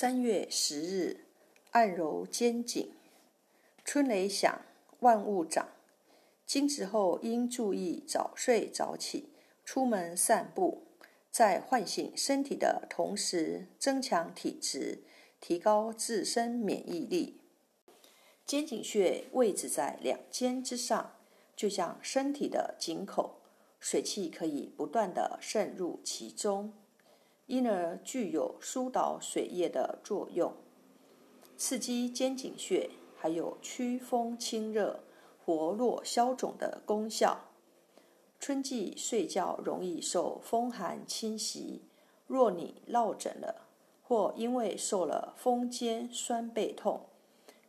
三月十日，按揉肩颈。春雷响，万物长。今时后应注意早睡早起，出门散步，在唤醒身体的同时，增强体质，提高自身免疫力。肩颈穴位置在两肩之上，就像身体的井口，水气可以不断的渗入其中。因而具有疏导水液的作用，刺激肩颈穴，还有祛风清热、活络消肿的功效。春季睡觉容易受风寒侵袭，若你落枕了，或因为受了风肩酸背痛，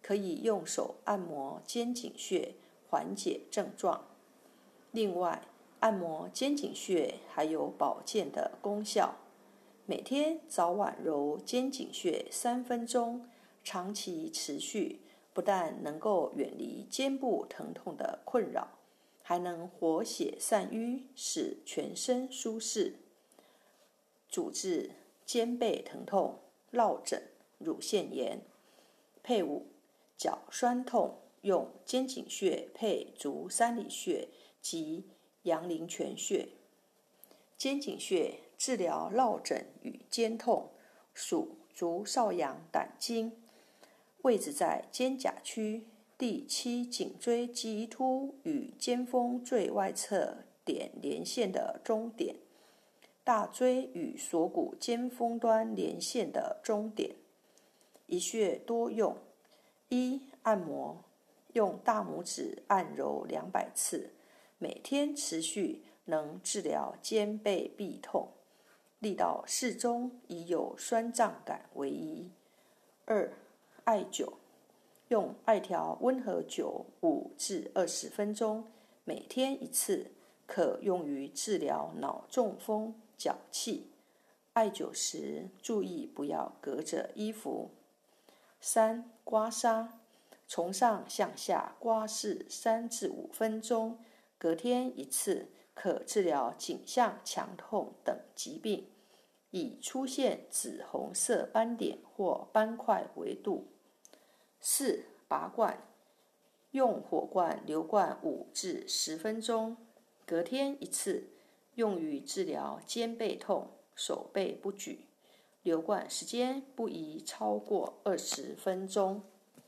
可以用手按摩肩颈穴，缓解症状。另外，按摩肩颈穴还有保健的功效。每天早晚揉肩颈穴三分钟，长期持续，不但能够远离肩部疼痛的困扰，还能活血散瘀，使全身舒适，主治肩背疼痛、落枕、乳腺炎。配伍脚酸痛，用肩颈穴配足三里穴及阳陵泉穴。肩颈穴。治疗落枕与肩痛，属足少阳胆经，位置在肩胛区第七颈椎棘突与肩峰最外侧点连线的中点，大椎与锁骨尖峰端连线的中点。一穴多用：一、按摩，用大拇指按揉两百次，每天持续，能治疗肩背痹痛。力道适中，以有酸胀感为宜。二、艾灸，用艾条温和灸五至二十分钟，每天一次，可用于治疗脑中风、脚气。艾灸时注意不要隔着衣服。三、刮痧，从上向下刮拭三至五分钟，隔天一次。可治疗颈项强痛等疾病，以出现紫红色斑点或斑块为度。四、拔罐，用火罐流灌五至十分钟，隔天一次，用于治疗肩背痛、手背不举，流罐时间不宜超过二十分钟。